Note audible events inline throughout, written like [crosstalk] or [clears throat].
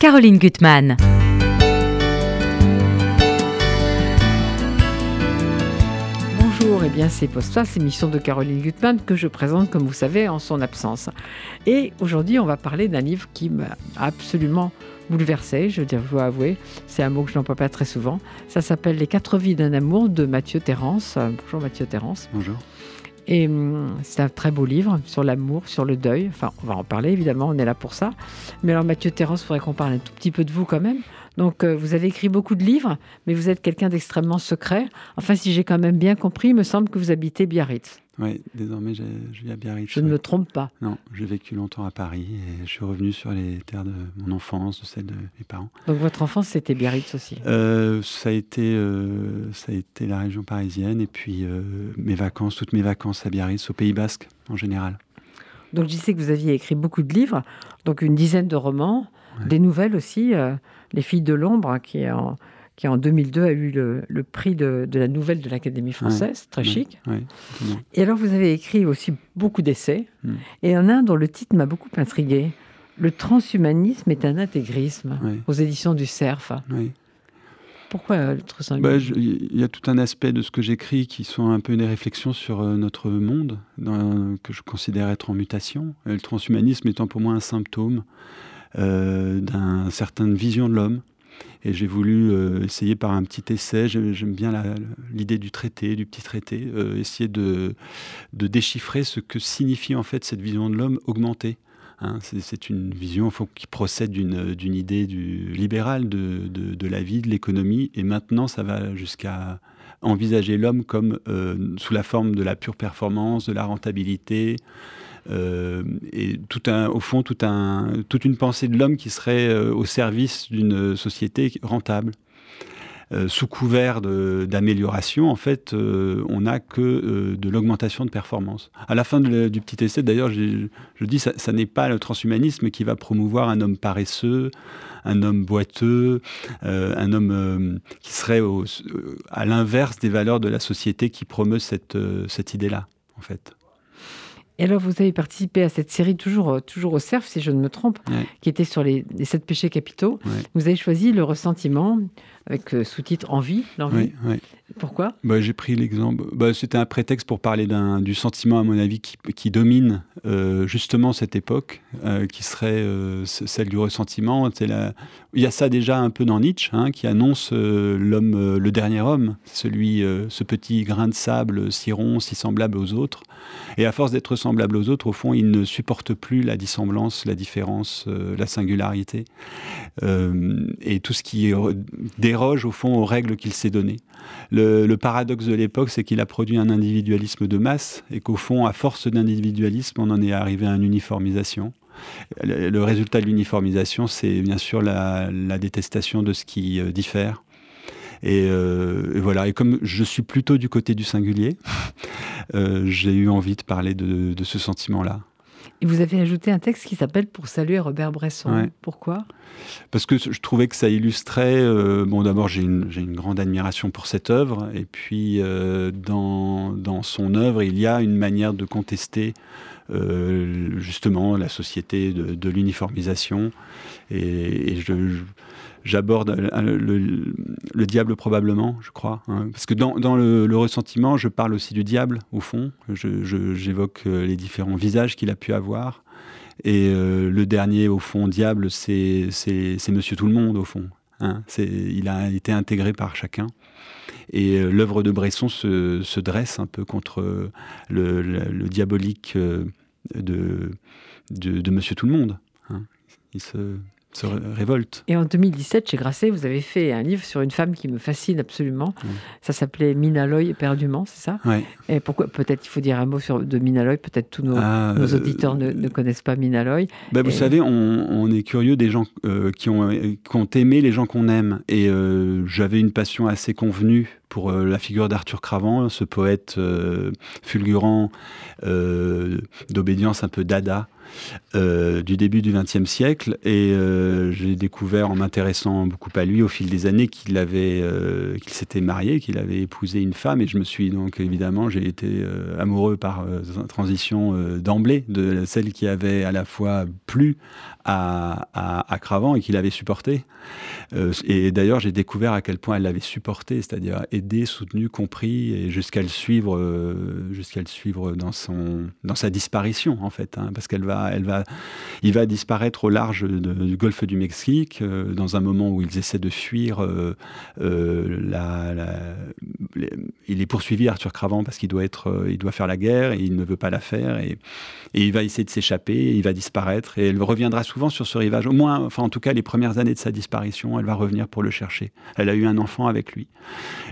Caroline Gutmann. Bonjour, et bien c'est Post c'est émission de Caroline Gutmann que je présente, comme vous savez, en son absence. Et aujourd'hui, on va parler d'un livre qui m'a absolument bouleversé, je dois avouer. C'est un mot que je n'emploie pas très souvent. Ça s'appelle Les quatre vies d'un amour de Mathieu Terrence. Bonjour Mathieu Terrence. Bonjour. Et hum, c'est un très beau livre sur l'amour, sur le deuil. Enfin, on va en parler évidemment, on est là pour ça. Mais alors Mathieu Terrence, il faudrait qu'on parle un tout petit peu de vous quand même. Donc euh, vous avez écrit beaucoup de livres, mais vous êtes quelqu'un d'extrêmement secret. Enfin, si j'ai quand même bien compris, il me semble que vous habitez Biarritz. Oui, désormais je vis à Biarritz. Je ne me trompe pas. Non, j'ai vécu longtemps à Paris et je suis revenu sur les terres de mon enfance, de celle de mes parents. Donc votre enfance, c'était Biarritz aussi euh, ça, a été, euh, ça a été la région parisienne et puis euh, mes vacances, toutes mes vacances à Biarritz, au Pays Basque en général. Donc je sais que vous aviez écrit beaucoup de livres, donc une dizaine de romans, des nouvelles aussi, Les filles de l'ombre, qui est en qui en 2002 a eu le, prix de, la nouvelle de l'Académie française, très chic. et alors vous avez écrit aussi beaucoup d'essais, mm. et en un dont le titre m'a beaucoup intrigué. Le transhumanisme est un intégrisme aux éditions du CERF. Pourquoi euh, le transhumanisme? Bah, Il y a tout un aspect de ce que j'écris qui sont un peu des réflexions sur euh, notre monde, que je considère être en mutation. le transhumanisme étant pour moi un symptôme euh, d'une certaine vision de l'homme et j'ai voulu euh, essayer par un petit essai, j'aime bien l'idée du traité, du petit traité, euh, essayer de, déchiffrer ce que signifie en fait cette vision de l'homme augmentée. Hein. c'est une vision qui procède d'une idée du, libérale de, la vie, de l'économie, et maintenant ça va jusqu'à envisager l'homme comme euh, sous la forme de la pure performance, de la rentabilité, et tout un, au fond, tout un, toute une pensée de l'homme qui serait euh, au service d'une société rentable. Euh, sous couvert d'amélioration, en fait, on n'a que de l'augmentation de performance. À la fin du petit essai, d'ailleurs, je dis, ça, ça n'est pas le transhumanisme qui va promouvoir un homme paresseux, un homme boiteux, un homme qui serait à l'inverse des valeurs de la société qui promeut cette, cette idée-là, en fait. Et alors, vous avez participé à cette série, toujours, euh, toujours au CERF, si je ne me trompe, qui était sur les, sept péchés capitaux. Vous avez choisi le ressentiment, avec euh, sous-titre Envie, l'envie. Pourquoi? Bah, J'ai pris l'exemple. Bah, C'était un prétexte pour parler du sentiment, à mon avis, qui, domine euh, justement cette époque, qui serait celle du ressentiment. La... Il y a ça déjà un peu dans Nietzsche, hein, qui annonce l'homme, le dernier homme, celui, ce petit grain de sable si rond, si semblable aux autres. Et à force d'être semblable aux autres, au fond, il ne supporte plus la dissemblance, la différence, euh, la singularité, euh, et tout ce qui déroge, au fond, aux règles qu'il s'est données. Le, paradoxe de l'époque, c'est qu'il a produit un individualisme de masse, et qu'au fond, à force d'individualisme, on en est arrivé à une uniformisation. Le, résultat de l'uniformisation, c'est bien sûr la, détestation de ce qui euh, diffère, euh, et, voilà. Et comme je suis plutôt du côté du singulier, [laughs] euh, j'ai eu envie de parler de, ce sentiment-là. Et vous avez ajouté un texte qui s'appelle Pour saluer Robert Bresson. Pourquoi? Parce que je trouvais que ça illustrait. Euh, bon, d'abord, j'ai une, une, grande admiration pour cette œuvre. Et puis, dans, dans, son œuvre, il y a une manière de contester justement la société de, l'uniformisation. Et, et je, j'aborde le, diable probablement, je crois. Hein. parce que dans, le, ressentiment, je parle aussi du diable, au fond. J'évoque euh, les différents visages qu'il a pu avoir. Et euh, le dernier, au fond, diable, c'est Monsieur Tout le Monde, au fond. Hein. il a été intégré par chacun. Et euh, l'œuvre de Bresson se, dresse un peu contre le, diabolique de, de, Monsieur Tout le Monde. Hein. Il se se révolte. Et en 2017, chez Grasset, vous avez fait un livre sur une femme qui me fascine absolument. Ça s'appelait Minaloy éperdument, c'est ça? Oui. Et pourquoi Peut-être il faut dire un mot sur, de Minaloy. Peut-être tous nos, ah, nos euh, auditeurs ne, connaissent pas Minaloy. Bah, vous savez, on, est curieux des gens euh, qui, ont, qui, ont, aimé les gens qu'on aime. Et euh, j'avais une passion assez convenue pour la figure d'Arthur Cravant, ce poète fulgurant d'obédience un peu dada du début du XXe siècle. Et j'ai découvert, en m'intéressant beaucoup à lui au fil des années, qu'il avait, qu'il s'était marié, qu'il avait épousé une femme. Et je me suis donc, évidemment, j'ai été amoureux par transition d'emblée de celle qui avait à la fois plu à, Cravant et qu'il avait supporté. et d'ailleurs, j'ai découvert à quel point elle l'avait supporté, c'est-à-dire aidé, soutenu, compris, jusqu'à le suivre, jusqu'à le suivre dans son, dans sa disparition en fait, hein, parce qu'elle va, elle va, il va disparaître au large du golfe du Mexique euh, dans un moment où ils essaient de fuir. Euh, euh, il est poursuivi Arthur Cravant parce qu'il doit être, il doit faire la guerre et il ne veut pas la faire et, et il va essayer de s'échapper, il va disparaître et elle reviendra souvent sur ce rivage. Au moins, enfin en tout cas les premières années de sa disparition, elle va revenir pour le chercher. Elle a eu un enfant avec lui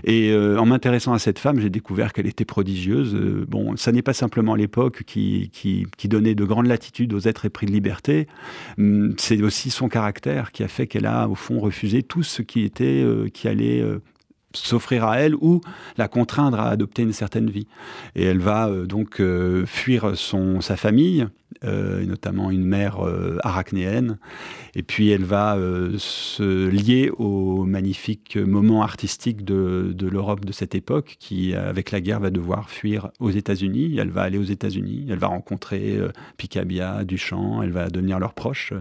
et en m'intéressant à cette femme, j'ai découvert qu'elle était prodigieuse. bon, ça n'est pas simplement l'époque qui, qui, donnait de grandes latitudes aux êtres épris de liberté, hum, c'est aussi son caractère qui a fait qu'elle a, au fond, refusé tout ce qui était, euh, qui allait euh, s'offrir à elle ou la contraindre à adopter une certaine vie. Et elle va euh, donc fuir son, sa famille, euh, notamment une mère euh, arachnéenne. Et puis elle va euh, se lier au magnifique moment artistique de, l'Europe de cette époque, qui, avec la guerre, va devoir fuir aux États-Unis. Elle va aller aux États-Unis, elle va rencontrer Picabia, Duchamp, elle va devenir leur proche,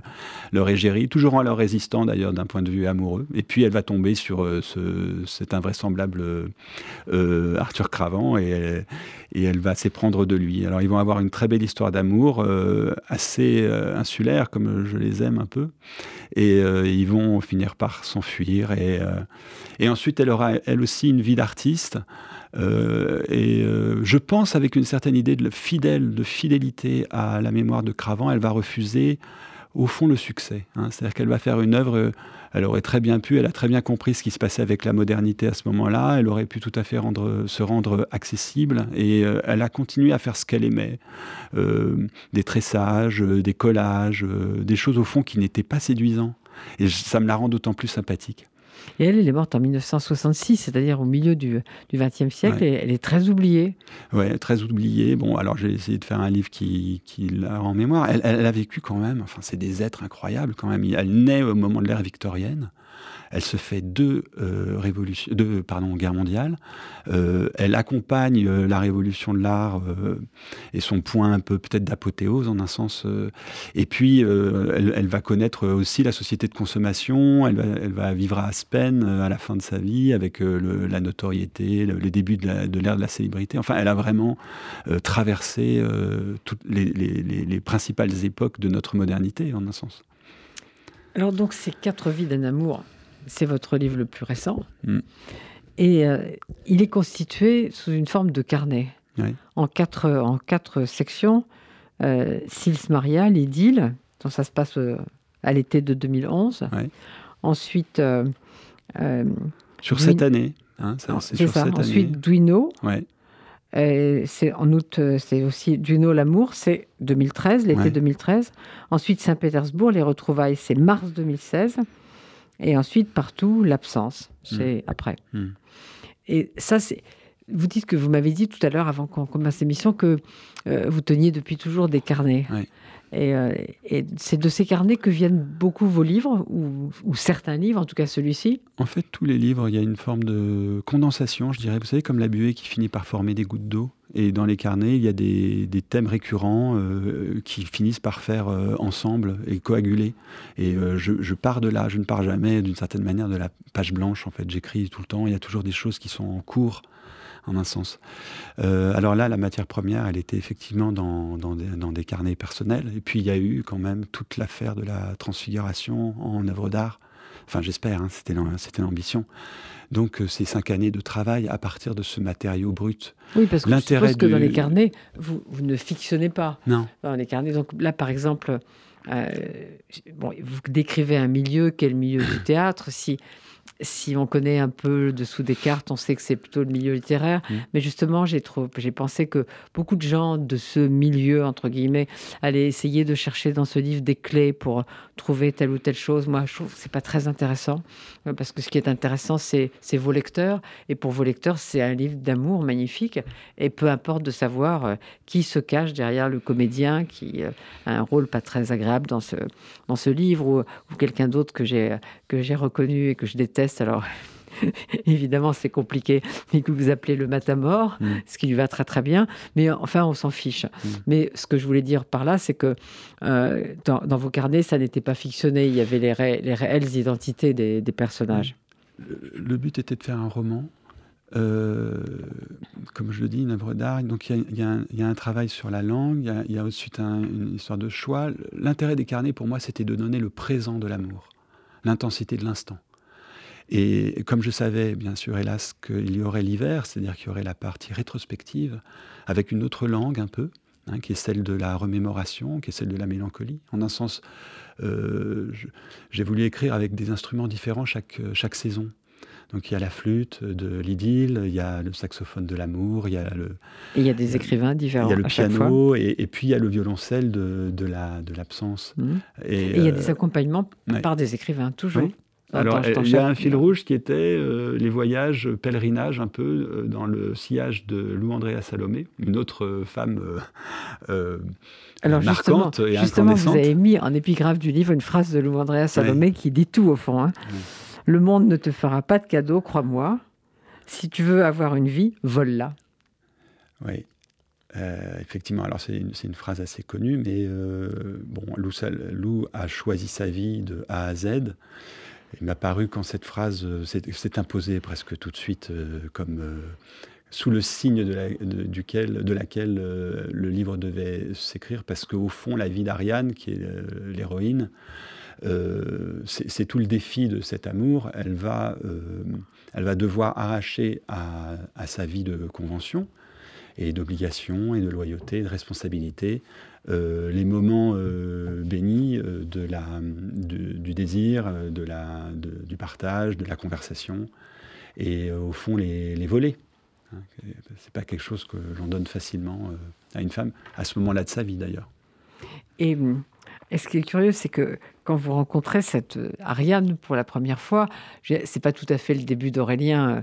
leur égérie, toujours en leur résistant d'ailleurs d'un point de vue amoureux. Et puis elle va tomber sur ce, cet invraisemblable Arthur Cravant et, et elle va s'éprendre de lui. Alors ils vont avoir une très belle histoire d'amour. Euh, assez euh, insulaires, comme je les aime un peu. Et euh, ils vont finir par s'enfuir. Et, et ensuite, elle aura elle aussi une vie d'artiste. et je pense avec une certaine idée de fidèle, de fidélité à la mémoire de Cravant, elle va refuser au fond le succès. Hein. C'est-à-dire qu'elle va faire une œuvre elle aurait très bien pu, elle a très bien compris ce qui se passait avec la modernité à ce moment-là, elle aurait pu tout à fait se rendre accessible et euh, elle a continué à faire ce qu'elle aimait. Euh, des tressages, euh, des collages, des choses au fond qui n'étaient pas séduisants. Et ça me la rend d'autant plus sympathique. Et elle, elle est morte en 1966, c'est-à-dire au milieu du XXe siècle, et elle est très oubliée. Oui, très oubliée. Bon, alors j'ai essayé de faire un livre qui, qui l'a en mémoire. Elle, elle, a vécu quand même, enfin, c'est des êtres incroyables quand même. Elle naît au moment de l'ère victorienne. Elle se fait deux, euh, révolutions, deux guerres mondiales. Euh, elle accompagne euh, la révolution de l'art et son point un peu peut-être d'apothéose en un sens. et puis, elle, va connaître aussi la société de consommation. Elle va, vivre à Aspen à la fin de sa vie avec la notoriété, le, début de l'ère de, la célébrité. Enfin, elle a vraiment traversé toutes les principales époques de notre modernité en un sens. Alors donc ces quatre vies d'un amour, c'est votre livre le plus récent. Mm. Et euh, il est constitué sous une forme de carnet, en, quatre, en quatre sections. Euh, Sils Maria, l'idylle, dont ça se passe euh, à l'été de 2011. Ensuite. Euh, sur cette année. Hein, c'est ça. Ensuite, Duino. c'est en août, c'est aussi Duino l'amour, c'est 2013, l'été 2013. Ensuite, Saint-Pétersbourg, les retrouvailles, c'est mars 2016. Et ensuite, partout, l'absence. C'est hmm. après. Hmm. Et ça, c'est. Vous dites que vous m'avez dit tout à l'heure, avant qu'on commence l'émission, que euh, vous teniez depuis toujours des carnets. Euh, et, c'est de ces carnets que viennent beaucoup vos livres, ou, ou certains livres, en tout cas celui-ci En fait, tous les livres, il y a une forme de condensation, je dirais. Vous savez, comme la buée qui finit par former des gouttes d'eau. Et dans les carnets, il y a des, thèmes récurrents euh, qui finissent par faire euh, ensemble et coaguler. Et euh, je, pars de là, je ne pars jamais d'une certaine manière de la page blanche. En fait, j'écris tout le temps. Il y a toujours des choses qui sont en cours, en un sens. alors là, la matière première, elle était effectivement dans, des, carnets personnels. Et puis il y a eu quand même toute l'affaire de la transfiguration en œuvre d'art. Enfin, j'espère, hein, c'était l'ambition. Donc, euh, ces cinq années de travail à partir de ce matériau brut. Oui, parce que je suppose que dans les carnets, vous, ne fictionnez pas. Non. Dans les carnets. Donc là, par exemple, euh, bon, vous décrivez un milieu, quel milieu du théâtre. Si si on connaît un peu le dessous des cartes, on sait que c'est plutôt le milieu littéraire. Mmh. Mais justement, j'ai pensé que beaucoup de gens de ce milieu, entre guillemets, allaient essayer de chercher dans ce livre des clés pour trouver telle ou telle chose. Moi, je trouve que c'est pas très intéressant euh, parce que ce qui est intéressant, c'est vos lecteurs. Et pour vos lecteurs, c'est un livre d'amour magnifique. Et peu importe de savoir euh, qui se cache derrière le comédien qui euh, a un rôle pas très agréable dans ce, dans ce livre ou, ou quelqu'un d'autre que j'ai reconnu et que je déteste alors, [laughs] évidemment, c'est compliqué, mais que vous appelez le matamor, mm. ce qui lui va très très bien. Mais enfin, on s'en fiche. Mm. Mais ce que je voulais dire par là, c'est que euh, dans, vos carnets, ça n'était pas fictionné. Il y avait les, les réelles identités des, personnages. Le, but était de faire un roman. Euh, comme je le dis, une œuvre d'art. Donc il y, a un travail sur la langue, il y a, ensuite une histoire de choix. L'intérêt des carnets, pour moi, c'était de donner le présent de l'amour, l'intensité de l'instant. Et comme je savais, bien sûr, hélas, qu'il y aurait l'hiver, c'est-à-dire qu'il y aurait la partie rétrospective, avec une autre langue un peu, hein, qui est celle de la remémoration, qui est celle de la mélancolie. En un sens, euh, j'ai voulu écrire avec des instruments différents chaque, chaque saison. Donc il y a la flûte de l'idylle, il y a le saxophone de l'amour, il y a le. Et il y a des écrivains différents. Il y a le piano et, et, puis il y a le violoncelle de, de la de l'absence. Mmh. Et, il y a des euh, accompagnements par des écrivains toujours. Alors, il y a un fil rouge qui était euh, les voyages, pèlerinages un peu euh, dans le sillage de Lou Andrea Salomé, une autre euh, femme Alors marquante justement, et justement, vous avez mis en épigraphe du livre une phrase de Lou Andrea Salomé qui dit tout au fond. Hein. Le monde ne te fera pas de cadeau, crois-moi. Si tu veux avoir une vie, vole-la. Oui. effectivement, alors c'est une, phrase assez connue, mais bon, Lou, Lou, a choisi sa vie de A à Z. Il m'a paru quand cette phrase euh, s'est imposée presque tout de suite euh, comme euh, sous le signe de, duquel, de laquelle le livre devait s'écrire, parce qu'au fond, la vie d'Ariane, qui est l'héroïne, c'est tout le défi de cet amour. Elle va, elle va devoir arracher à, à, sa vie de convention et d'obligation et de loyauté, de responsabilité, euh, les moments euh, bénis euh, du désir, du partage, de la conversation, et au fond les, les voler. Hein, c'est pas quelque chose que l'on donne facilement à une femme, à ce moment-là de sa vie d'ailleurs. Et, et, ce qui est curieux, c'est que quand vous rencontrez cette Ariane pour la première fois, c'est pas tout à fait le début d'Aurélien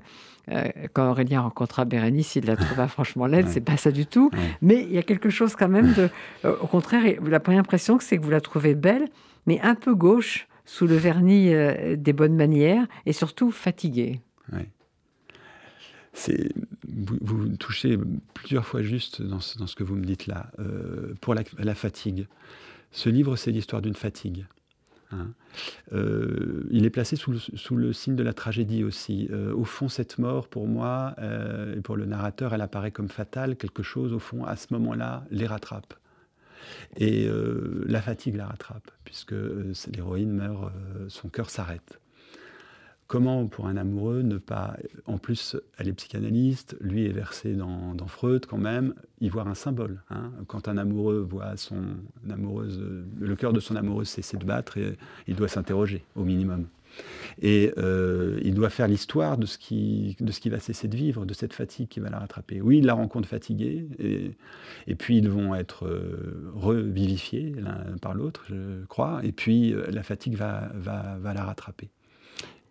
euh, quand Aurélien rencontra Bérénice, il la trouva [laughs] franchement laide, c'est pas ça du tout. Mais il y a quelque chose quand même de. [laughs] Euh, au contraire, la première impression, c'est que vous la trouvez belle, mais un peu gauche, sous le vernis euh, des bonnes manières, et surtout fatiguée. C'est, vous, touchez plusieurs fois juste dans ce, dans ce, que vous me dites là, pour la fatigue. Ce livre, c'est l'histoire d'une fatigue. Hein. Euh, il est placé sous le, signe de la tragédie aussi. Euh, au fond, cette mort, pour moi, euh, et pour le narrateur, elle apparaît comme fatale. Quelque chose, au fond, à ce moment-là, les rattrape. Et la fatigue la rattrape, puisque l'héroïne meurt, son cœur s'arrête. Comment pour un amoureux ne pas... En plus, elle est psychanalyste, lui est versé dans, Freud quand même, y voir un symbole. Hein. Quand un amoureux voit son amoureuse, le cœur de son amoureuse cesser de battre, il doit s'interroger au minimum. Et euh, il doit faire l'histoire de, ce qui, va cesser de vivre, de cette fatigue qui va la rattraper. Oui, il la rencontre fatiguée, et, et puis ils vont être euh, revivifiés l'un par l'autre, je crois, et puis euh, la fatigue va, va, va la rattraper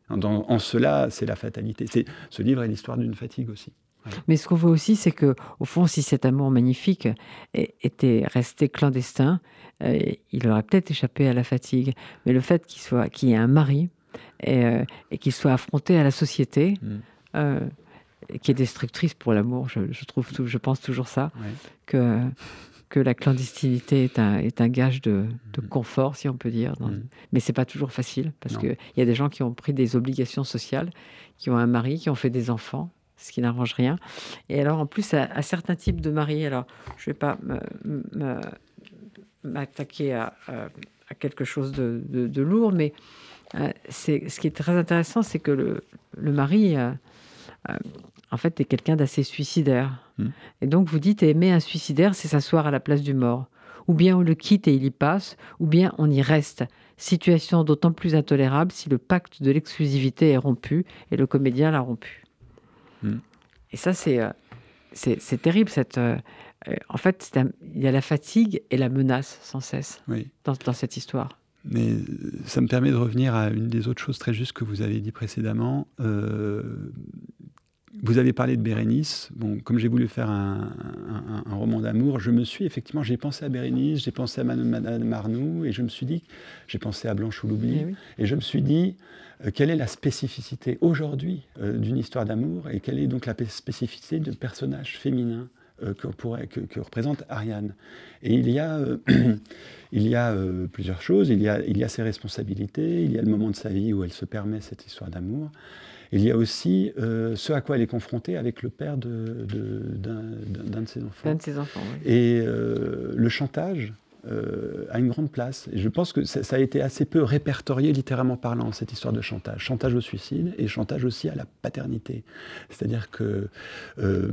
en cela, c'est la fatalité. C'est, ce livre est l'histoire d'une fatigue aussi. Mais ce qu'on voit aussi, c'est que, au fond, si cet amour magnifique était resté clandestin, euh, il aurait peut-être échappé à la fatigue. Mais le fait qu'il soit, qu'il y ait un mari et, euh, qu'il soit affronté à la société, mm. euh, qui est destructrice pour l'amour, je, trouve, je pense toujours ça, que que la clandestinité est un, est un gage de, de, mm. confort, si on peut dire. Mais mm. Mais c'est pas toujours facile, parce qu'il y a des gens qui ont pris des obligations sociales, qui ont un mari, qui ont fait des enfants, ce qui n'arrange rien. Et alors, en plus, à, certains types de maris, alors je vais pas m'attaquer à, à, quelque chose de, de, lourd, mais euh, c'est ce qui est très intéressant, c'est que le, le mari... Euh, euh, en fait, tu es quelqu'un d'assez suicidaire. Hmm. Et donc, vous dites, aimer un suicidaire, c'est s'asseoir à la place du mort. ou bien on le quitte et il y passe, ou bien on y reste. Situation d'autant plus intolérable si le pacte de l'exclusivité est rompu et le comédien l'a rompu. Hmm. Et ça, c'est euh, c'est terrible. Cette, euh, euh, en fait, il y a la fatigue et la menace sans cesse dans, dans, cette histoire. Mais ça me permet de revenir à une des autres choses très justes que vous avez dit précédemment. Vous avez parlé de Bérénice. Bon, comme j'ai voulu faire un, roman d'amour, je me suis effectivement, j'ai pensé à Bérénice, j'ai pensé à Madame Marnoux, et je me suis dit, j'ai pensé à Blanche ou l'oubli, eh et je me suis dit, euh, quelle est la spécificité aujourd'hui euh, d'une histoire d'amour, et quelle est donc la spécificité de personnage féminin euh, que, pourrait, que, représente Ariane? Et il y a, [clears throat] il y a plusieurs choses. Il y a, il y a ses responsabilités, il y a le moment de sa vie où elle se permet cette histoire d'amour. Il y a aussi euh, ce à quoi elle est confrontée avec le père d'un de, ses enfants. D'un de ses enfants, oui. Et euh, le chantage, euh, a une grande place. Et je pense que ça, a été assez peu répertorié, littéralement parlant, cette histoire de chantage. Chantage au suicide et chantage aussi à la paternité. C'est-à-dire que euh,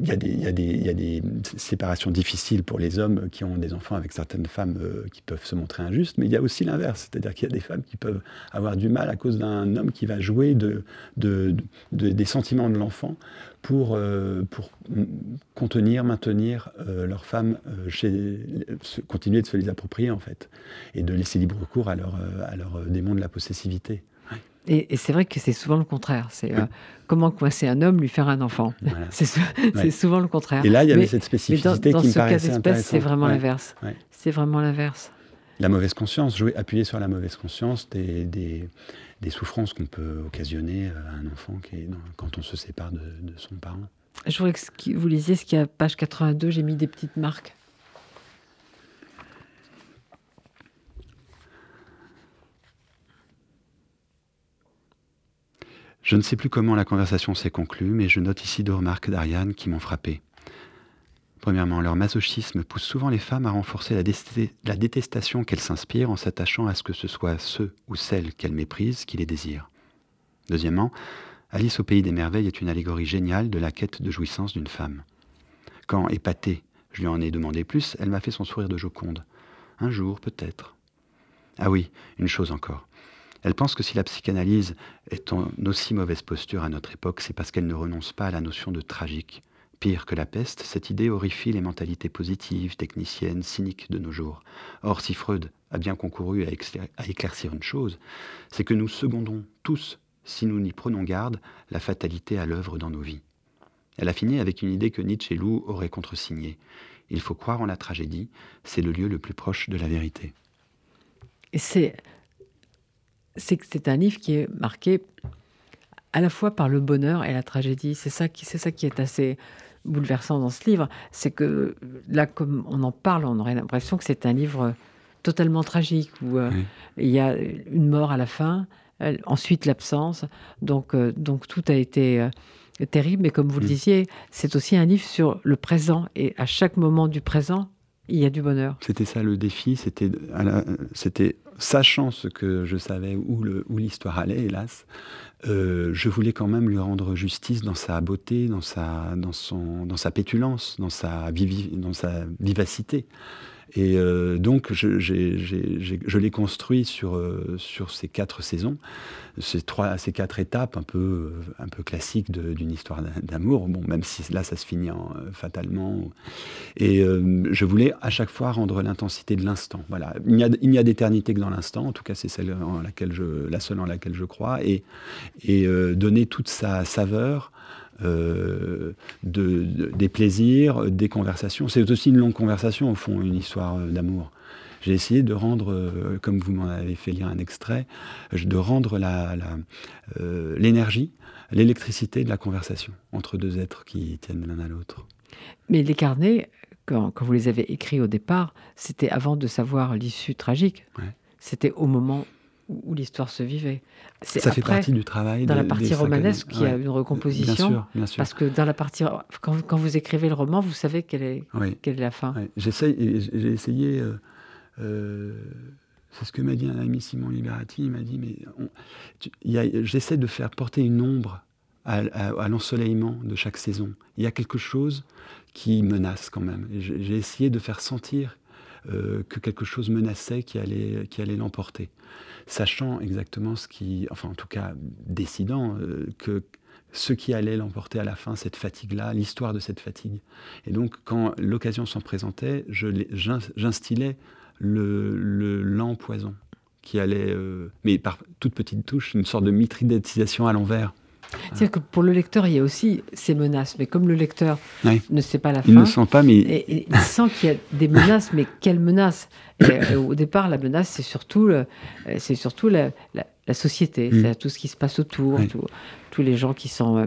il y, y, a des séparations difficiles pour les hommes qui ont des enfants avec certaines femmes euh, qui peuvent se montrer injustes, mais il y a aussi l'inverse. C'est-à-dire qu'il y a des femmes qui peuvent avoir du mal à cause d'un homme qui va jouer de, de, des sentiments de l'enfant pour, euh, pour contenir, maintenir euh, leurs femmes euh, chez, continuer de se les approprier en fait, et de laisser libre cours à leur, à leur démon de la possessivité. Et, c'est vrai que c'est souvent le contraire. C'est comment coincer un homme, lui faire un enfant? [laughs] c'est souvent le contraire. Et là, il y avait cette spécificité dans, qui me paraissait intéressante. C'est vraiment l'inverse. C'est vraiment l'inverse. La mauvaise conscience, jouer, appuyer sur la mauvaise conscience des, des, des souffrances qu'on peut occasionner à un enfant qui est quand on se sépare de, son parent. Je voudrais que vous lisiez ce qu'il y a page 82, j'ai mis des petites marques. Je ne sais plus comment la conversation s'est conclue, mais je note ici deux remarques d'Ariane qui m'ont frappé. Premièrement, leur masochisme pousse souvent les femmes à renforcer la, détestation qu'elles s'inspirent en s'attachant à ce que ce soit ceux ou celles qu'elles méprisent qui les désirent. Deuxièmement, Alice au pays des merveilles est une allégorie géniale de la quête de jouissance d'une femme. Quand, épatée, je lui en ai demandé plus, elle m'a fait son sourire de Joconde. Un jour, peut-être. Ah oui, une chose encore. Elle pense que si la psychanalyse est en aussi mauvaise posture à notre époque, c'est parce qu'elle ne renonce pas à la notion de tragique, Pire que la peste, cette idée horrifie les mentalités positives, techniciennes, cyniques de nos jours. Or, si Freud a bien concouru à, éclaircir une chose, c'est que nous secondons tous, si nous n'y prenons garde, la fatalité à l'œuvre dans nos vies. Elle a fini avec une idée que Nietzsche et Lou auraient contresignée. Il faut croire en la tragédie, c'est le lieu le plus proche de la vérité. C'est un livre qui est marqué à la fois par le bonheur et la tragédie. C'est ça c'est ça qui est assez bouleversant dans ce livre, c'est que là, comme on en parle, on aurait l'impression que c'est un livre totalement tragique, où euh, il y a une mort à la fin, ensuite l'absence, donc, euh, donc tout a été euh, terrible, mais comme vous le mm. disiez, c'est aussi un livre sur le présent, et à chaque moment du présent, il y a du bonheur. C'était ça le défi, c'était, c'était sachant ce que je savais où, le, où l'histoire allait, hélas, euh, je voulais quand même lui rendre justice dans sa beauté, dans sa, dans son, dans sa pétulance, dans sa, dans sa vivacité. Et euh, donc, je, l'ai construit sur, euh, sur ces quatre saisons, ces, trois, ces quatre étapes un peu, un peu classiques d'une histoire d'amour, bon, même si là, ça se finit en, euh, fatalement. Et je voulais à chaque fois rendre l'intensité de l'instant. Voilà. Il n'y a, a d'éternité que dans l'instant, en tout cas, c'est celle en laquelle je, la seule en laquelle je crois, et donner toute sa saveur euh, de, des plaisirs, des conversations. C'est aussi une longue conversation, au fond, une histoire euh, d'amour. J'ai essayé de rendre, euh, comme vous m'en avez fait lire un extrait, de rendre l'énergie, la, l'électricité de la conversation entre deux êtres qui tiennent l'un à l'autre. Mais les carnets, quand, quand, vous les avez écrits au départ, c'était avant de savoir l'issue tragique. C'était au moment où l'histoire se vivait. Ça fait partie du travail. Dans la partie romanesque, il y a une recomposition. Bien sûr, bien sûr. Parce que dans la partie, quand, quand, vous écrivez le roman, vous savez quelle est, quelle est la fin. J'ai essayé. Euh, euh, c'est ce que m'a dit un ami Simon Liberati. Il m'a dit mais j'essaie de faire porter une ombre à, l'ensoleillement de chaque saison. Il y a quelque chose qui menace quand même. J'ai essayé de faire sentir euh, que quelque chose menaçait qui allait, qui allait l'emporter, sachant exactement ce qui, enfin en tout cas décidant euh, que ce qui allait l'emporter à la fin, cette fatigue-là, l'histoire de cette fatigue. Et donc quand l'occasion s'en présentait, j'instillais le, le lent poison qui allait, euh, mais par toute petite touche, une sorte de mitridétisation à l'envers. C'est-à-dire que pour le lecteur, il y a aussi ces menaces, mais comme le lecteur ne sait pas la fin, il ne sent pas, mais et, il sent qu'il y a des menaces, mais quelles menaces? Euh, Au départ, la menace, c'est surtout, euh, c'est surtout la, société, mm. c'est tout ce qui se passe autour, tous les gens qui sont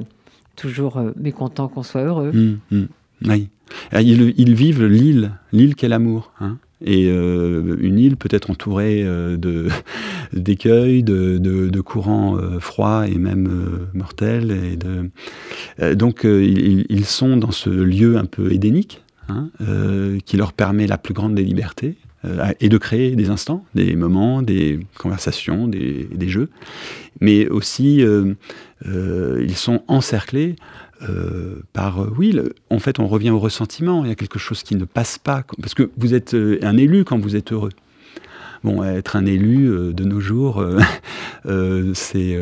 toujours mécontents qu'on soit heureux. Mm, mm. Oui. Ils, ils, vivent l'île, l'île qu'est l'amour. Hein et euh, une île peut être entourée euh, de [laughs] d'écueils, de, de, courants euh, froids et même mortels. Et donc ils, sont dans ce lieu un peu édénique hein, qui leur permet la plus grande des libertés et de créer des instants, des moments, des conversations, des, des jeux. Mais aussi, ils sont encerclés euh, par euh, oui, en fait, on revient au ressentiment. Il y a quelque chose qui ne passe pas parce que vous êtes euh, un élu quand vous êtes heureux. Bon, être un élu de nos jours, [laughs] c'est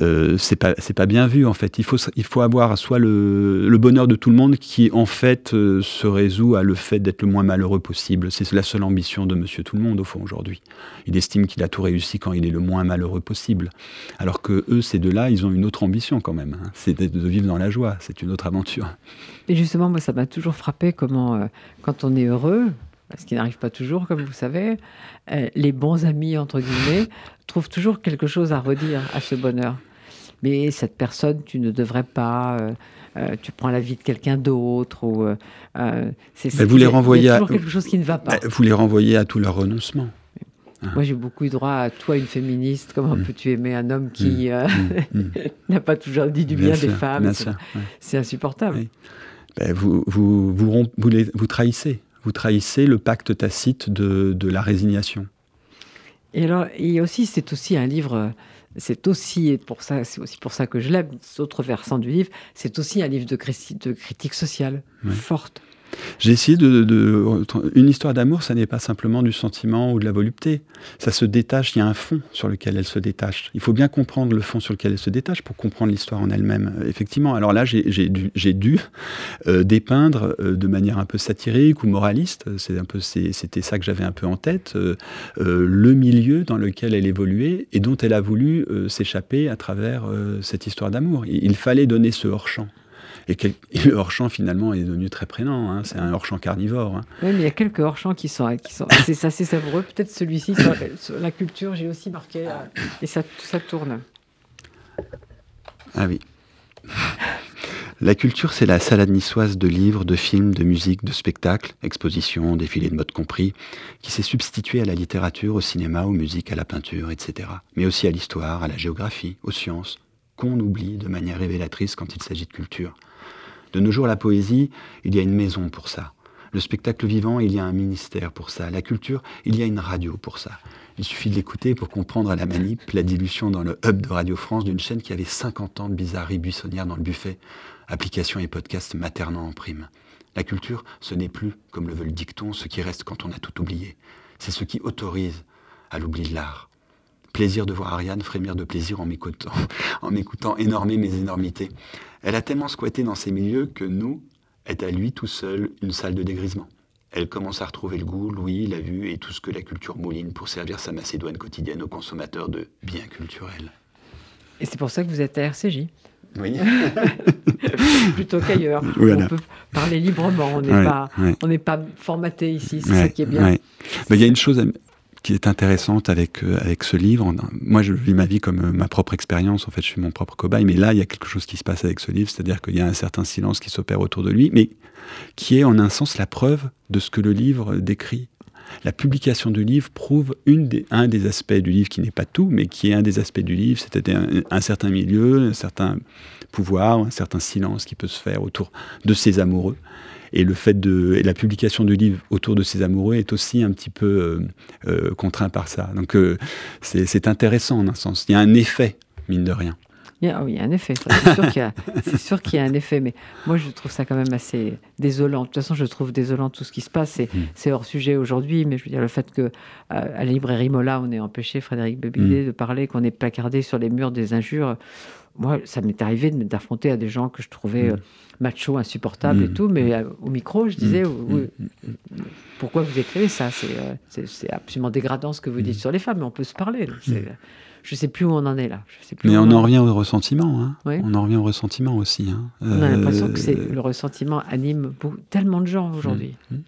euh, c'est pas c'est pas bien vu en fait. Il faut il faut avoir soit le, le bonheur de tout le monde qui en fait euh, se résout à le fait d'être le moins malheureux possible. C'est la seule ambition de Monsieur Tout le Monde au fond aujourd'hui. Il estime qu'il a tout réussi quand il est le moins malheureux possible. Alors que eux ces deux-là, ils ont une autre ambition quand même. Hein. C'est de vivre dans la joie. C'est une autre aventure. Et justement, moi, ça m'a toujours frappé comment, euh, quand on est heureux, ce qui n'arrive pas toujours, comme vous savez, euh, les bons amis, entre guillemets, [laughs] trouvent toujours quelque chose à redire à ce bonheur. Mais cette personne, tu ne devrais pas, euh, euh, tu prends la vie de quelqu'un d'autre, ou c'est vous les renvoyez toujours quelque chose qui ne va pas. Vous les renvoyez à tout leur renoncement. Moi, j'ai beaucoup eu droit à toi, une féministe. Comment mm. peux-tu aimer un homme qui mm. Mm. [laughs] n'a pas toujours dit du bien, des femmes? C'est insupportable. Ben, vous, vous, vous, vous, les, vous trahissez vous trahissez le pacte tacite de, de la résignation. Et alors, aussi, c'est aussi un livre, c'est aussi pour ça, c'est aussi pour ça que je l'aime. Autre versant du livre, c'est aussi un livre de, de critique sociale forte. J'ai essayé de, Une histoire d'amour, ça n'est pas simplement du sentiment ou de la volupté. Ça se détache, il y a un fond sur lequel elle se détache. Il faut bien comprendre le fond sur lequel elle se détache pour comprendre l'histoire en elle-même. Effectivement, alors là, j'ai dû, euh, dépeindre euh, de manière un peu satirique ou moraliste, c'était ça que j'avais un peu en tête, euh, le milieu dans lequel elle évoluait et dont elle a voulu s'échapper à travers cette histoire d'amour. il fallait donner ce hors-champ. [laughs] Et, le hors-champ, finalement, est devenu très prégnant. Hein. C'est un hors-champ carnivore. Hein. Oui, mais il y a quelques hors-champs qui sont, qui sont c'est assez savoureux. Peut-être celui-ci, la culture, j'ai aussi marqué. Euh, et ça, ça tourne. Ah oui. La culture, c'est la salade niçoise de livres, de films, de musique, de spectacles, expositions, défilés de mode compris, qui s'est substituée à la littérature, au cinéma, aux musiques, à la peinture, etc. Mais aussi à l'histoire, à la géographie, aux sciences, qu'on oublie de manière révélatrice quand il s'agit de culture. De nos jours, la poésie, il y a une maison pour ça. Le spectacle vivant, il y a un ministère pour ça. La culture, il y a une radio pour ça. Il suffit de l'écouter pour comprendre à la manip la dilution dans le hub de Radio France d'une chaîne qui avait 50 ans de bizarrerie buissonnière dans le buffet, applications et podcasts maternant en prime. La culture, ce n'est plus, comme le veut le dicton, ce qui reste quand on a tout oublié. C'est ce qui autorise à l'oubli de l'art. Plaisir de voir Ariane frémir de plaisir en m'écoutant, [laughs] en m'écoutant énormer mes énormités. Elle a tellement squatté dans ces milieux que nous est à lui tout seul une salle de dégrisement. Elle commence à retrouver le goût, l'ouïe, la vue et tout ce que la culture mouline pour servir sa Macédoine quotidienne aux consommateurs de biens culturels. Et c'est pour ça que vous êtes à RCJ oui. [laughs] Plutôt qu'ailleurs. On peut parler librement, on n'est pas, pas formaté ici, c'est ça qui est bien. Mais il y a une chose qui est intéressante avec, euh, avec ce livre. Moi, je vis ma vie comme euh, ma propre expérience. En fait, je suis mon propre cobaye. Mais là, il y a quelque chose qui se passe avec ce livre, c'est-à-dire qu'il y a un certain silence qui s'opère autour de lui, mais qui est en un sens la preuve de ce que le livre décrit. La publication du livre prouve une des, un des aspects du livre qui n'est pas tout, mais qui est un des aspects du livre, c'est-à-dire un, un, certain milieu, un certain pouvoir, un certain silence qui peut se faire autour de ces amoureux. Et le fait de la publication du livre autour de ses amoureux est aussi un petit peu euh, euh, contraint par ça. Donc euh, c'est intéressant en un sens. Il y a un effet, mine de rien. Il y a, oui, il y a un effet. [laughs] C'est sûr qu'il y, a un effet. Mais moi, je trouve ça quand même assez désolant. De toute façon, je trouve désolant tout ce qui se passe. C'est hmm. hors sujet aujourd'hui. Mais je veux dire, le fait que à la librairie Mola, on ait empêché Frédéric Bebillet hmm. de parler, qu'on ait placardé sur les murs des injures. Moi, ça m'est arrivé d'affronter à des gens que je trouvais hmm. euh, macho, insupportables et tout. Mais euh, au micro, je disais Pourquoi vous écrivez ça euh, C'est absolument dégradant ce que vous dites sur les femmes. Mais on peut se parler. Je ne sais plus où on en est là. Mais on, en revient au ressentiment. Hein. On en revient au ressentiment aussi. Hein. On a l'impression que euh, le ressentiment anime tellement de gens aujourd'hui. Mmh, mmh.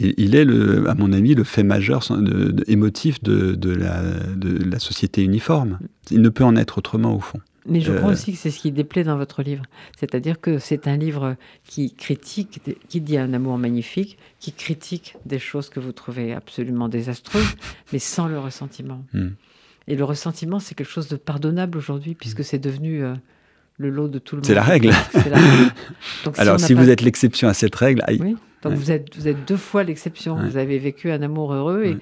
Il est, le, à mon avis, le fait majeur de, émotif de, de, la, de, la, société uniforme. Il ne peut en être autrement au fond. Mais je crois euh, aussi que c'est ce qui déplaît dans votre livre. C'est-à-dire que c'est un livre qui critique, qui dit un amour magnifique, qui critique des choses que vous trouvez absolument désastreuses, [laughs] mais sans le ressentiment. Mmh. Et le ressentiment, c'est quelque chose de pardonnable aujourd'hui, puisque c'est devenu euh, le lot de tout le monde. [laughs] C'est la règle. Alors, si, vous êtes l'exception à cette règle, oui. Donc vous êtes vous êtes deux fois l'exception. Vous avez vécu un amour heureux et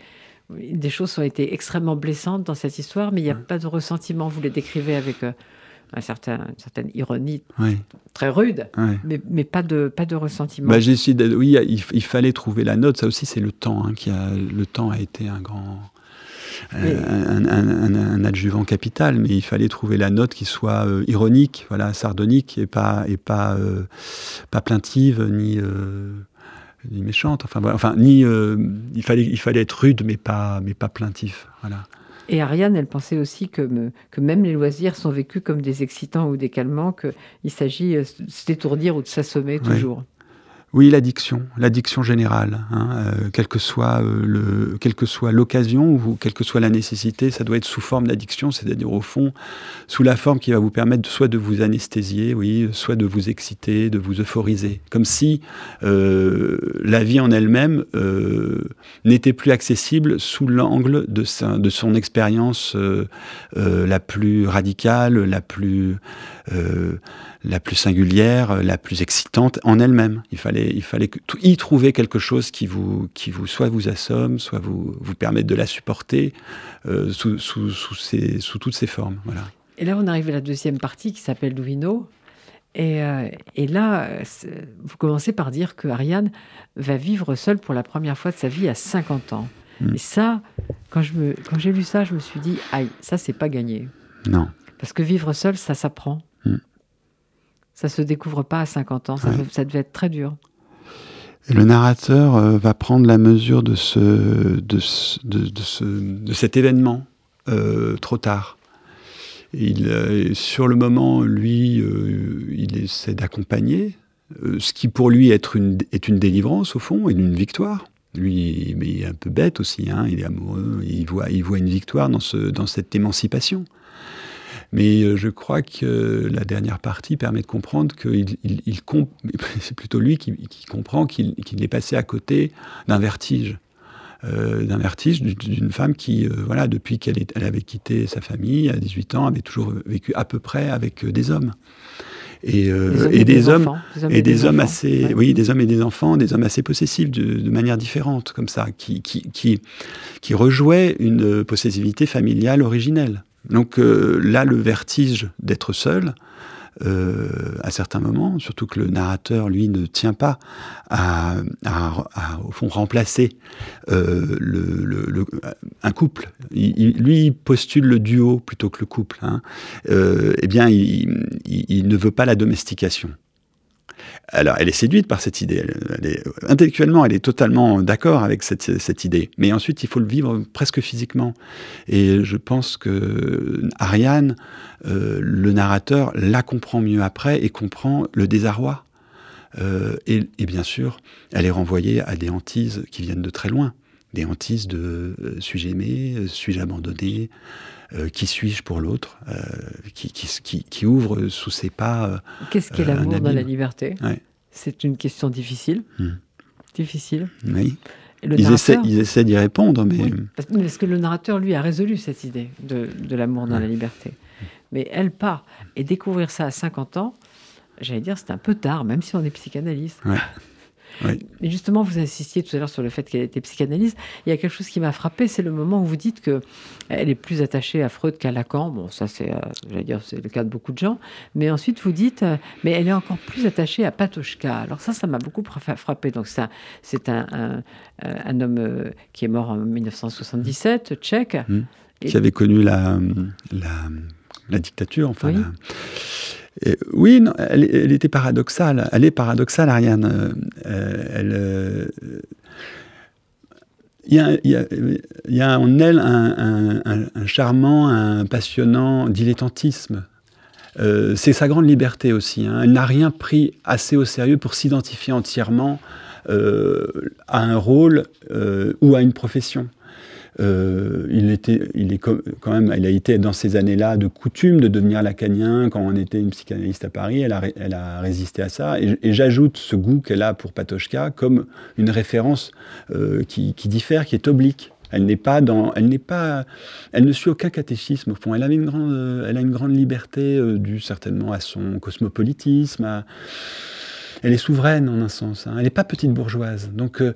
des choses ont été extrêmement blessantes dans cette histoire, mais il n'y a pas de ressentiment. Vous les décrivez avec euh, un certain, une certaine ironie très rude, mais, mais, pas, de, pas de ressentiment. Bah, oui, il, fallait trouver la note. Ça aussi, c'est le temps hein, qui a. Le temps a été un grand un, adjuvant capital, mais il fallait trouver la note qui soit euh, ironique, voilà, sardonique et pas et pas euh, pas plaintive ni euh, ni méchante. Enfin, enfin ni il fallait il fallait être rude, mais pas mais pas plaintif, voilà. Et Ariane, elle pensait aussi que, que même les loisirs sont vécus comme des excitants ou des calmants, qu'il s'agit de s'étourdir ou de s'assommer toujours. Oui, l'addiction, l'addiction générale, hein, euh, quelle que soit euh, le, quelle que soit l'occasion ou quelle que soit la nécessité, ça doit être sous forme d'addiction, c'est-à-dire au fond sous la forme qui va vous permettre soit de vous anesthésier, oui, soit de vous exciter, de vous euphoriser, comme si euh, la vie en elle-même n'était plus accessible sous l'angle de, de son expérience la plus radicale, la plus la plus singulière, la plus excitante en elle-même. Il fallait, il fallait y trouver quelque chose qui vous, qui vous soit vous assomme, soit vous, vous permette de la supporter euh, sous, sous, sous, sous, toutes ces formes. Voilà. Et là, on arrive à la deuxième partie qui s'appelle Louino. Et, euh, et, là, vous commencez par dire que Ariane va vivre seule pour la première fois de sa vie à 50 ans. Mm. Et ça, quand, j'ai lu ça, je me suis dit, aïe, ça, c'est pas gagné. Non. Parce que vivre seul, ça s'apprend. Ça se découvre pas à 50 ans. Ça, devait être très dur. Et le narrateur euh, va prendre la mesure de, ce, de, de, ce, de cet événement euh, trop tard. Il, euh, sur le moment, lui, il essaie d'accompagner, ce qui pour lui est une, est une délivrance au fond, et une victoire. Lui, il est un peu bête aussi, hein, il est amoureux, il voit, il voit une victoire dans, ce, dans cette émancipation. Mais euh, je crois que la dernière partie permet de comprendre qu'il il, [laughs] c'est plutôt lui qui, comprend qu'il est passé à côté d'un vertige. Euh, d'un vertige d'une femme qui, euh, voilà, depuis qu'elle elle avait quitté sa famille à 18 ans, avait toujours vécu à peu près avec des hommes. Et, et, des, hommes, et des, hommes assez oui des hommes et des enfants des hommes assez possessifs de, manière différente comme ça qui qui, qui qui rejouaient une possessivité familiale originelle donc euh, là, le vertige d'être seul, euh, à certains moments, surtout que le narrateur, lui, ne tient pas à, au fond, remplacer euh, un couple. Lui, il postule le duo plutôt que le couple. Hein. eh bien, il, ne veut pas la domestication. Alors, elle est séduite par cette idée. intellectuellement, elle est totalement d'accord avec cette, idée. Mais ensuite, il faut le vivre presque physiquement. Et je pense que Ariane, euh, le narrateur, la comprend mieux après et comprend le désarroi. Euh, et, bien sûr, elle est renvoyée à des hantises qui viennent de très loin. Des hantises de euh, suis-je aimé, suis-je abandonné, euh, qui suis-je pour l'autre, euh, qui, qui, qui, ouvre sous ses pas. Euh, Qu'est-ce qu'est l'amour dans la liberté C'est une question difficile. Hmm. Difficile. Oui. ils, essaient, ils, essaient, d'y répondre, mais... parce, que le narrateur, lui, a résolu cette idée de, de l'amour dans la liberté. Mais elle part. Et découvrir ça à 50 ans, j'allais dire, c'est un peu tard, même si on est psychanalyste. Mais justement, vous insistiez tout à l'heure sur le fait qu'elle était psychanalyste. Il y a quelque chose qui m'a frappé, c'est le moment où vous dites que elle est plus attachée à Freud qu'à Lacan. Bon, ça, c'est, euh, dire, c'est le cas de beaucoup de gens. Mais ensuite, vous dites, euh, mais elle est encore plus attachée à Patochka. Alors ça, ça m'a beaucoup frappé. Donc ça, c'est un, un, homme qui est mort en 1977, tchèque. Mmh. Qui avait connu la, la, la dictature, enfin. Oui. oui, non, elle, était paradoxale. Elle est paradoxale, Ariane. elle, il y, a, il, y a, en elle un, un, charmant, un passionnant dilettantisme. Euh, c'est sa grande liberté aussi. Hein. Elle n'a rien pris assez au sérieux pour s'identifier entièrement euh, à un rôle euh, ou à une profession. Euh, il, était, il est quand même, elle a été dans ces années-là de coutume de devenir lacanien. Quand on était une psychanalyste à Paris, elle a, résisté à ça. Et, j'ajoute ce goût qu'elle a pour Patochka comme une référence euh, qui, diffère, qui est oblique. Elle n'est pas dans, elle n'est pas, elle ne suit aucun catéchisme au fond. Elle une grande, elle a une grande liberté euh, due certainement à son cosmopolitisme, elle est souveraine en un sens. Hein. Elle n'est pas petite bourgeoise. Donc euh,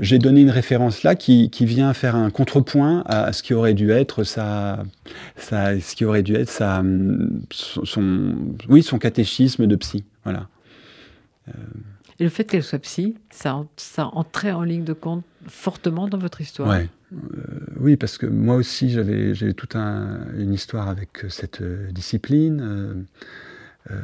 j'ai donné une référence là qui, vient faire un contrepoint à ce qui aurait dû être sa, ce qui aurait dû être sa, son, oui, son catéchisme de psy. Voilà. Et le fait qu'elle soit psy, ça, ça entrait en ligne de compte fortement dans votre histoire. Ouais. Euh, oui, parce que moi aussi, j'avais, j'ai toute un, une histoire avec cette discipline. Euh,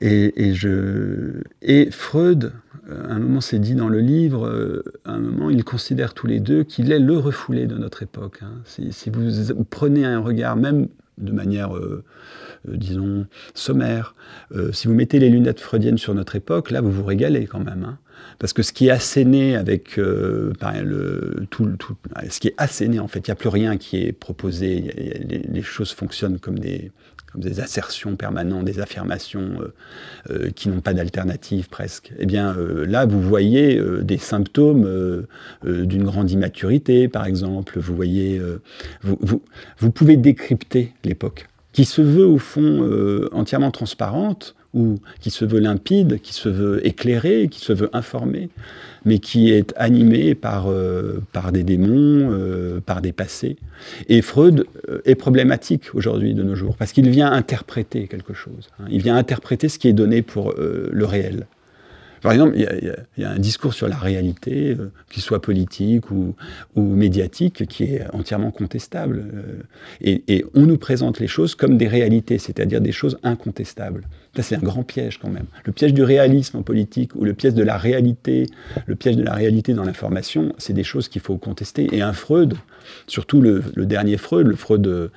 et, Freud, à un moment c'est dit dans le livre, euh, à un moment ils considèrent tous les deux qu'il est le refoulé de notre époque. Hein. Si, vous prenez un regard, même de manière, euh, disons, sommaire, si vous mettez les lunettes freudiennes sur notre époque, là vous vous régalez quand même. Hein. Parce que ce qui est asséné avec tout, tout, ce qui est asséné en fait, il n'y a plus rien qui est proposé. les, choses fonctionnent comme des, assertions permanentes, des affirmations euh, euh, qui n'ont pas d'alternative presque. Eh bien, euh, là, vous voyez des symptômes d'une grande immaturité, par exemple. Vous voyez, vous, pouvez décrypter l'époque, qui se veut au fond entièrement transparente, ou qui se veut limpide, qui se veut éclairée, qui se veut informée, mais qui est animée par, euh, par des démons, euh, par des passés. Et Freud euh, est problématique aujourd'hui de nos jours, parce qu'il vient interpréter quelque chose. Hein. Il vient interpréter ce qui est donné pour le réel. Par exemple, il y, a un discours sur la réalité, euh, qu'il soit politique ou, médiatique, qui est entièrement contestable. Euh, et, on nous présente les choses comme des réalités, c'est-à-dire des choses incontestables. Ça, c'est un grand piège quand même. Le piège du réalisme en politique ou le piège de la réalité, le piège de la réalité dans l'information, c'est des choses qu'il faut contester. Et un Freud, surtout le, dernier Freud, le Freud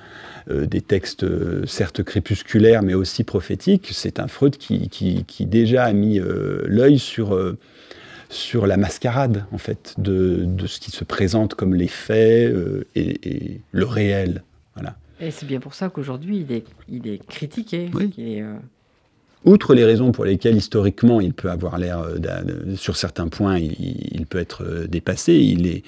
des textes euh, certes crépusculaires mais aussi prophétiques, c'est un Freud qui, qui, déjà a mis euh, l'œil sur, sur la mascarade en fait de, de, ce qui se présente comme les faits et, le réel. Voilà. Et c'est bien pour ça qu'aujourd'hui il est, il est critiqué. Oui outre les raisons pour lesquelles historiquement il peut avoir l'air, euh, sur certains points, il, peut être euh, dépassé, il est,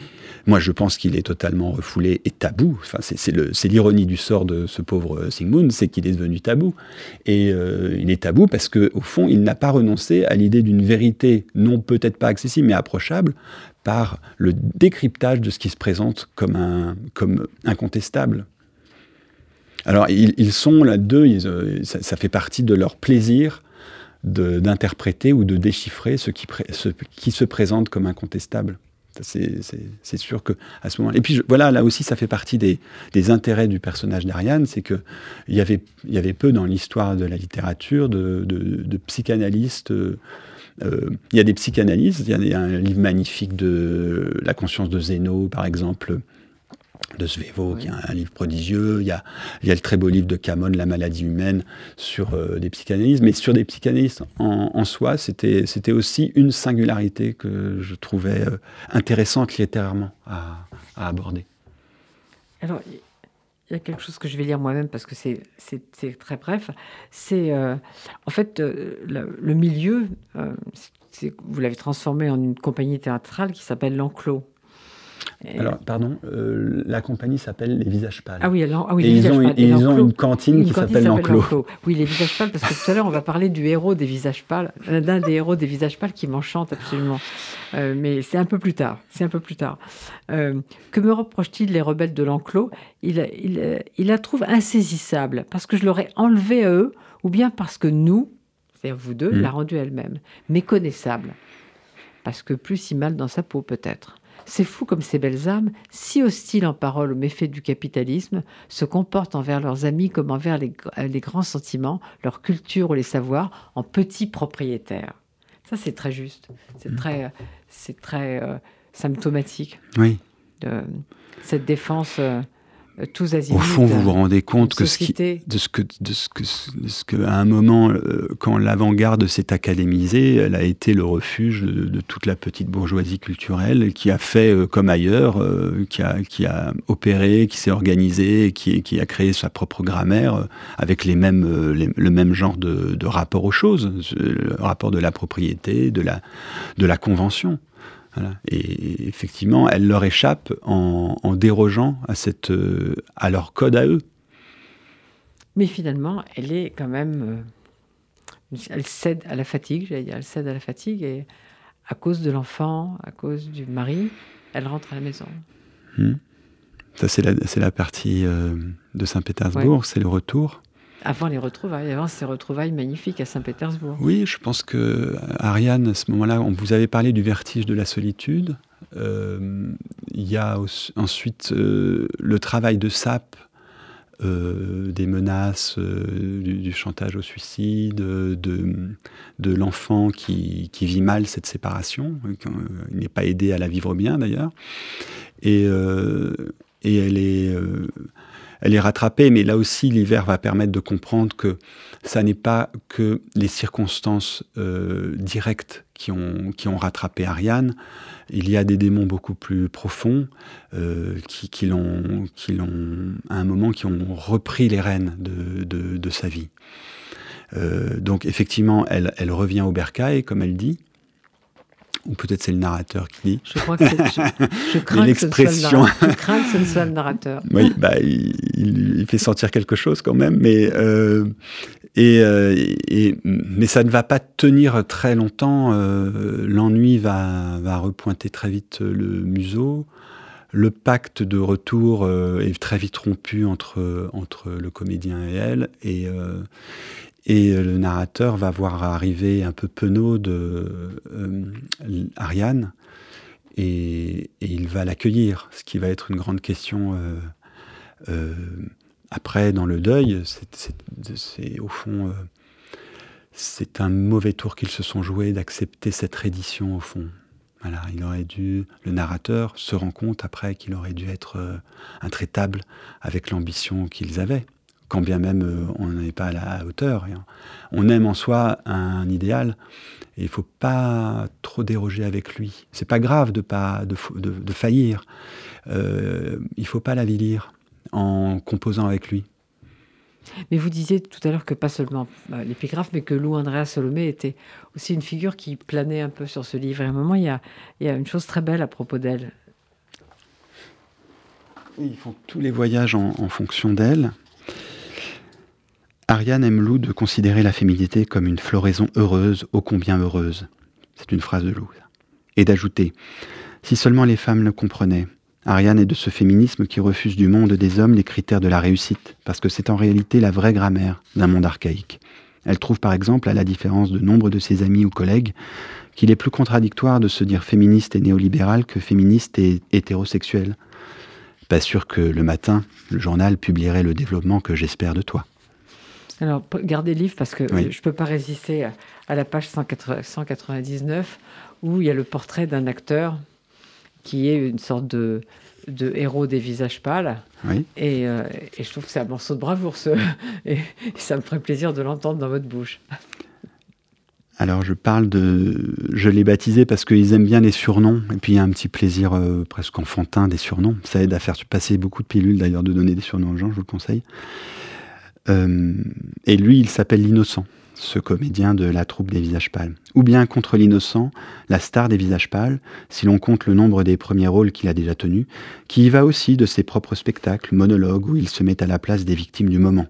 moi je pense qu'il est totalement refoulé et tabou. Enfin, c'est l'ironie du sort de ce pauvre euh, Sigmund, c'est qu'il est devenu tabou. Et il est tabou parce qu'au fond, il n'a pas renoncé à l'idée d'une vérité, non peut-être pas accessible, mais approchable, par le décryptage de ce qui se présente comme, un, comme incontestable. Alors, ils, sont là-deux, euh, ça, fait partie de leur plaisir d'interpréter ou de déchiffrer ce qui, se présente comme incontestable. C'est sûr que à ce moment. Et puis voilà, là aussi, ça fait partie des, intérêts du personnage d'Ariane, c'est que il y avait, y avait peu dans l'histoire de la littérature de, psychanalystes. Euh, il y a des psychanalystes. Il y a un livre magnifique de La conscience de Zéno, par exemple, de Svevo, qui est un, livre prodigieux. Il y, a, il y, a, le très beau livre de Camon, La maladie humaine, sur euh, des psychanalystes. Mais sur des psychanalystes en, soi, c'était, c'était aussi une singularité que je trouvais euh, intéressante littérairement à, à, aborder. Alors, il y a quelque chose que je vais lire moi-même parce que c'est, c'est, très bref. C'est euh, en fait le, milieu, vous l'avez transformé en une compagnie théâtrale qui s'appelle L'Enclos. Alors, pardon, euh, la compagnie s'appelle Les Visages Pâles. Ah oui, alors, ah oui et les ils, ont, Pâles. et ils ont une cantine qui s'appelle l'Enclos. Oui, Les Visages Pâles, parce que tout à l'heure, on va parler du héros des Visages Pâles, d'un des héros des Visages Pâles qui m'enchante absolument. Euh, mais c'est un peu plus tard. C'est un peu plus tard. Euh, que me reproche-t-il les rebelles de l'Enclos? Il, il, il la trouve insaisissable, parce que je l'aurais enlevée à eux, ou bien parce que nous, c'est-à-dire vous deux, mmh. l'a rendue elle-même, méconnaissable. Parce que plus si mal dans sa peau, peut-être. C'est fou comme ces belles âmes, si hostiles en parole aux méfaits du capitalisme, se comportent envers leurs amis comme envers les, les grands sentiments, leur culture ou les savoirs, en petits propriétaires. Ça, c'est très juste. C'est mmh. très, c'est très euh, symptomatique. Oui. De, cette défense. Euh, tous azimuts. Au fond, vous vous rendez compte que ce qui, de ce que, de ce que, de ce que, à un moment, euh, quand l'avant-garde s'est académisée, elle a été le refuge de, de, toute la petite bourgeoisie culturelle qui a fait euh, comme ailleurs, euh, qui, a, qui a opéré, qui s'est organisé, qui, qui a créé sa propre grammaire avec les mêmes, les, le même genre de, de rapport aux choses, le rapport de la propriété, de la, de la convention. Voilà. Et effectivement, elle leur échappe en, en dérogeant à, cette, euh, à leur code à eux. Mais finalement, elle est quand même. Euh, elle cède à la fatigue, j'allais dire, elle cède à la fatigue, et à cause de l'enfant, à cause du mari, elle rentre à la maison. Hmm. Ça, c'est la, la, partie euh, de Saint-Pétersbourg, ouais. c'est le retour. Avant les retrouvailles, avant ces retrouvailles magnifiques à Saint-Pétersbourg. Oui, je pense que Ariane, à ce moment-là, on vous avait parlé du vertige de la solitude. Euh, il y a ensuite euh, le travail de euh, des menaces, euh, du, chantage au suicide, de, l'enfant qui, vit mal cette séparation. Il n'est pas aidé à la vivre bien d'ailleurs. Euh, et elle est elle est rattrapée, mais là aussi l'hiver va permettre de comprendre que ça n'est pas que les circonstances euh, directes qui ont, rattrapé Ariane. Il y a des démons beaucoup plus profonds euh, qui, l'ont, à un moment, qui ont repris les rênes de sa vie. Euh, donc effectivement, elle, elle revient au bercail, comme elle dit, ou peut-être c'est le narrateur qui dit. Je crois que c'est. Je, je [laughs] crains l'expression. Je crains que ce ne soit le narrateur. oui, bah, il, il, fait sentir quelque chose quand même, mais euh, et, euh, et, mais ça ne va pas tenir très longtemps. Euh, L'ennui va, va repointer très vite le museau. Le pacte de retour est très vite rompu entre, entre le comédien et elle. Et, et le narrateur va voir arriver un peu penaud de euh, Ariane et, il va l'accueillir, ce qui va être une grande question. Euh, euh, après, dans le deuil, c'est au fond, c'est un mauvais tour qu'ils se sont joués d'accepter cette reddition au fond. Il aurait dû, le narrateur se rend compte après qu'il aurait dû être intraitable avec l'ambition qu'ils avaient quand bien même euh, on n'est pas à la hauteur. On aime en soi un idéal et il faut pas trop déroger avec lui. C'est pas grave de pas de, de, de faillir. Euh, il faut pas l'avilir en composant avec lui. Mais vous disiez tout à l'heure que pas seulement euh, l'épigraphe, mais que Lou Andrea Salomé était aussi une figure qui planait un peu sur ce livre. Et à un moment, il y a, il y a une chose très belle à propos d'elle. Ils font tous les voyages en, en fonction d'elle. Ariane aime Lou de considérer la féminité comme une floraison heureuse, ô combien heureuse. C'est une phrase de Lou. Et d'ajouter Si seulement les femmes le comprenaient. Ariane est de ce féminisme qui refuse du monde des hommes les critères de la réussite, parce que c'est en réalité la vraie grammaire d'un monde archaïque. Elle trouve par exemple, à la différence de nombre de ses amis ou collègues, qu'il est plus contradictoire de se dire féministe et néolibéral que féministe et hétérosexuel. Pas sûr que le matin, le journal publierait le développement que j'espère de toi. Alors, gardez le livre parce que oui. je ne peux pas résister à, la page 199 où il y a le portrait d'un acteur qui est une sorte de, de héros des visages pâles. Oui. Et, euh, et, je trouve que c'est un morceau de bravoure, ce, [laughs] et ça me ferait plaisir de l'entendre dans votre bouche. Alors je parle de... Je l'ai baptisé parce qu'ils aiment bien les surnoms, et puis il y a un petit plaisir euh, presque enfantin des surnoms. Ça aide à faire passer beaucoup de pilules d'ailleurs de donner des surnoms aux gens, je vous le conseille. Euh, et lui, il s'appelle l'innocent. ce comédien de la troupe des visages pâles. Ou bien contre l'innocent, la star des visages pâles, si l'on compte le nombre des premiers rôles qu'il a déjà tenus, qui y va aussi de ses propres spectacles, monologues, où il se met à la place des victimes du moment.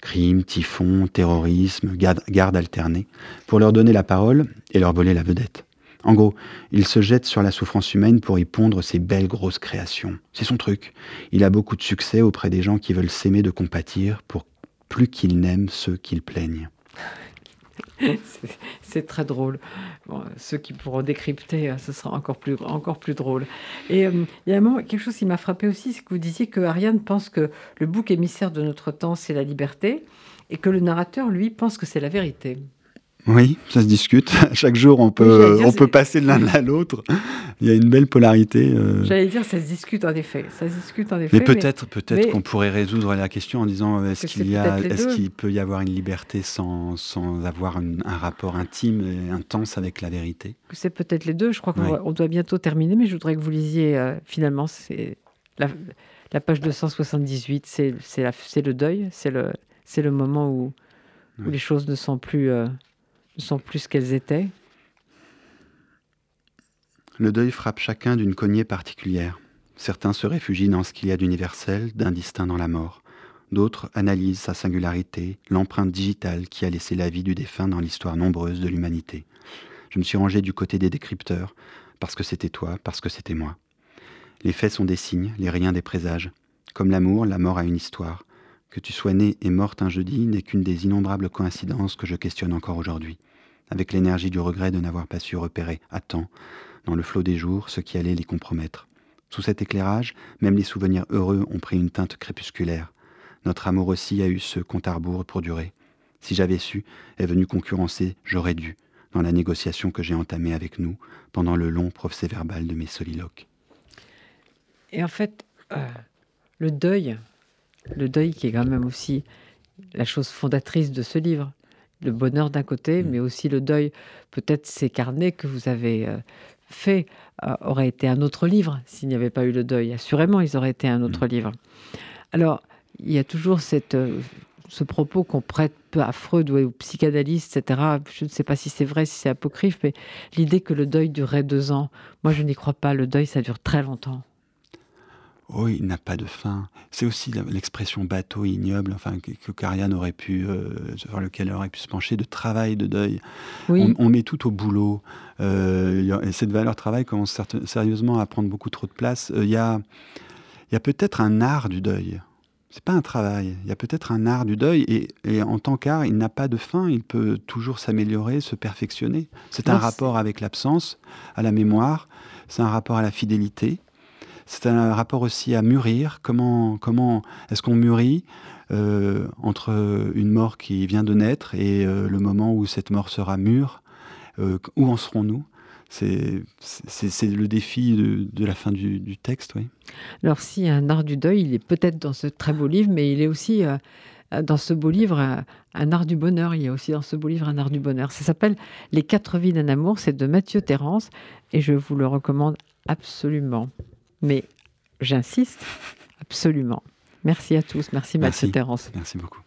Crime, typhon, terrorisme, garde, garde alternée, pour leur donner la parole et leur voler la vedette. En gros, il se jette sur la souffrance humaine pour y pondre ses belles grosses créations. C'est son truc. Il a beaucoup de succès auprès des gens qui veulent s'aimer de compatir pour plus qu'ils n'aiment ceux qu'ils plaignent. c'est très drôle. ceux qui pourront décrypter, euh, ce sera encore plus, encore plus drôle. Et euh, il y a un moment, quelque chose qui m'a frappé aussi, c'est que vous disiez que Ariane pense que le bouc émissaire de notre temps, c'est la liberté, et que le narrateur, lui, pense que c'est la vérité. Oui, ça se discute. [laughs] Chaque jour, on peut, on peut passer de l'un à l'autre. Il y a une belle polarité. Euh. J'allais dire, ça se discute en effet. Ça se discute en effet. Mais peut-être, peut-être qu'on pourrait résoudre la question en disant est-ce qu'il y a, est-ce qu'il peut y avoir une liberté sans, sans avoir un rapport intime et intense avec la vérité? C'est peut-être les deux. Je crois qu'on doit bientôt terminer, mais je voudrais que vous lisiez euh, finalement c'est la, la, page 278. C'est c'est le deuil. C'est le c'est le moment où, où les choses ne sont plus euh, sont plus qu'elles étaient Le deuil frappe chacun d'une cognée particulière. Certains se réfugient dans ce qu'il y a d'universel, d'indistinct dans la mort. D'autres analysent sa singularité, l'empreinte digitale qui a laissé la vie du défunt dans l'histoire nombreuse de l'humanité. Je me suis rangé du côté des décrypteurs, parce que c'était toi, parce que c'était moi. Les faits sont des signes, les riens des présages. Comme l'amour, la mort a une histoire. Que tu sois né et morte un jeudi n'est qu'une des innombrables coïncidences que je questionne encore aujourd'hui avec l'énergie du regret de n'avoir pas su repérer à temps, dans le flot des jours, ce qui allait les compromettre. Sous cet éclairage, même les souvenirs heureux ont pris une teinte crépusculaire. Notre amour aussi a eu ce compte à rebours pour durer. Si j'avais su, est venu concurrencer, j'aurais dû, dans la négociation que j'ai entamée avec nous pendant le long procès-verbal de mes soliloques. Et en fait, euh, le deuil, le deuil qui est quand même aussi la chose fondatrice de ce livre, le bonheur d'un côté, mm. mais aussi le deuil. Peut-être ces carnets que vous avez euh, faits euh, auraient été un autre livre s'il n'y avait pas eu le deuil. Assurément, ils auraient été un autre mm. livre. Alors, il y a toujours cette, euh, ce propos qu'on prête peu à Freud ou aux psychanalystes, etc. Je ne sais pas si c'est vrai, si c'est apocryphe, mais l'idée que le deuil durait deux ans, moi je n'y crois pas. Le deuil, ça dure très longtemps. Oh, il n'a pas de fin. C'est aussi l'expression bateau ignoble, enfin que, que aurait pu, euh, sur lequel elle aurait pu se pencher, de travail, de deuil. On, met tout au boulot. Euh, et cette valeur travail commence sérieusement à prendre beaucoup trop de place. Euh, il y a, y a peut-être un art du deuil. C'est pas un travail. Il y a peut-être un art du deuil et, et en tant qu'art, il n'a pas de fin. Il peut toujours s'améliorer, se perfectionner. C'est un rapport avec l'absence, à la mémoire. C'est un rapport à la fidélité. C'est un rapport aussi à mûrir. Comment, comment est-ce qu'on mûrit euh, entre une mort qui vient de naître et euh, le moment où cette mort sera mûre euh, Où en serons-nous? C'est, le défi de, la fin du, texte, oui. Alors, si un art du deuil, il est peut-être dans ce très beau livre, mais il est aussi dans ce beau livre un art du bonheur. Il y a aussi dans ce beau livre un art du bonheur. Ça s'appelle Les quatre vies d'un amour. C'est de Mathieu Terrence et je vous le recommande absolument. Mais j'insiste, absolument. Merci à tous. Merci, Mathieu Terrence. Merci beaucoup.